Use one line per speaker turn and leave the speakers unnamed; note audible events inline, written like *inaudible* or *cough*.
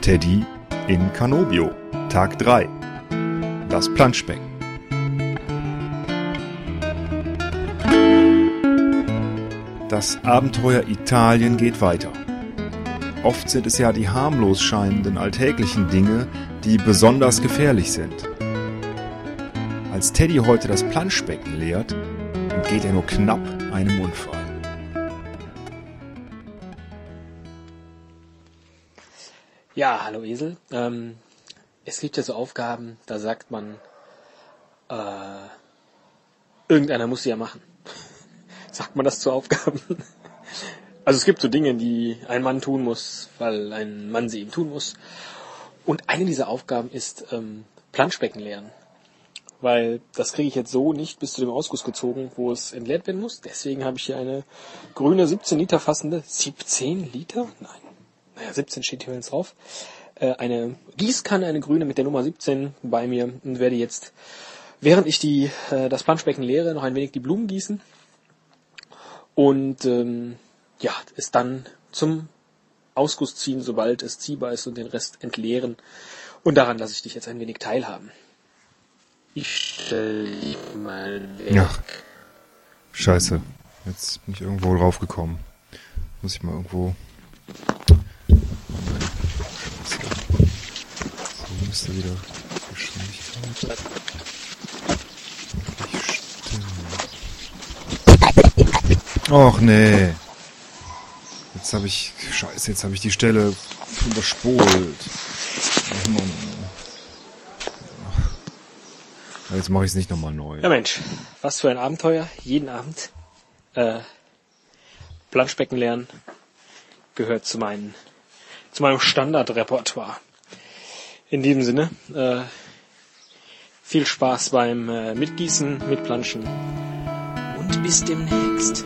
Teddy in Canobio, Tag 3. Das Planschbecken. Das Abenteuer Italien geht weiter. Oft sind es ja die harmlos scheinenden alltäglichen Dinge, die besonders gefährlich sind. Als Teddy heute das Planschbecken leert, entgeht er nur knapp einem Unfall.
Ja, hallo Esel. Ähm, es gibt ja so Aufgaben, da sagt man, äh, irgendeiner muss sie ja machen. *laughs* sagt man das zu Aufgaben? *laughs* also es gibt so Dinge, die ein Mann tun muss, weil ein Mann sie eben tun muss. Und eine dieser Aufgaben ist ähm, Planschbecken leeren. Weil das kriege ich jetzt so nicht bis zu dem Ausguss gezogen, wo es entleert werden muss. Deswegen habe ich hier eine grüne 17 Liter fassende, 17 Liter? Nein, naja, 17 steht hier jetzt drauf, äh, eine Gießkanne, eine grüne mit der Nummer 17 bei mir und werde jetzt, während ich die, äh, das Planschbecken leere, noch ein wenig die Blumen gießen und ähm, ja, es dann zum Ausguss ziehen, sobald es ziehbar ist und den Rest entleeren. Und daran lasse ich dich jetzt ein wenig teilhaben. Ich stelle mal weg.
Ja. Scheiße. Jetzt bin ich irgendwo draufgekommen. Muss ich mal irgendwo müsste wieder Geschwindigkeit. Och nee. Jetzt habe ich. Scheiße, jetzt habe ich die Stelle überspult. Ach, Mann. Jetzt mache ich es nicht nochmal neu.
Ja Mensch, was für ein Abenteuer. Jeden Abend äh, Planschbecken lernen gehört zu, meinen, zu meinem Standardrepertoire. In diesem Sinne, äh, viel Spaß beim äh, Mitgießen, Mitplanschen und bis demnächst.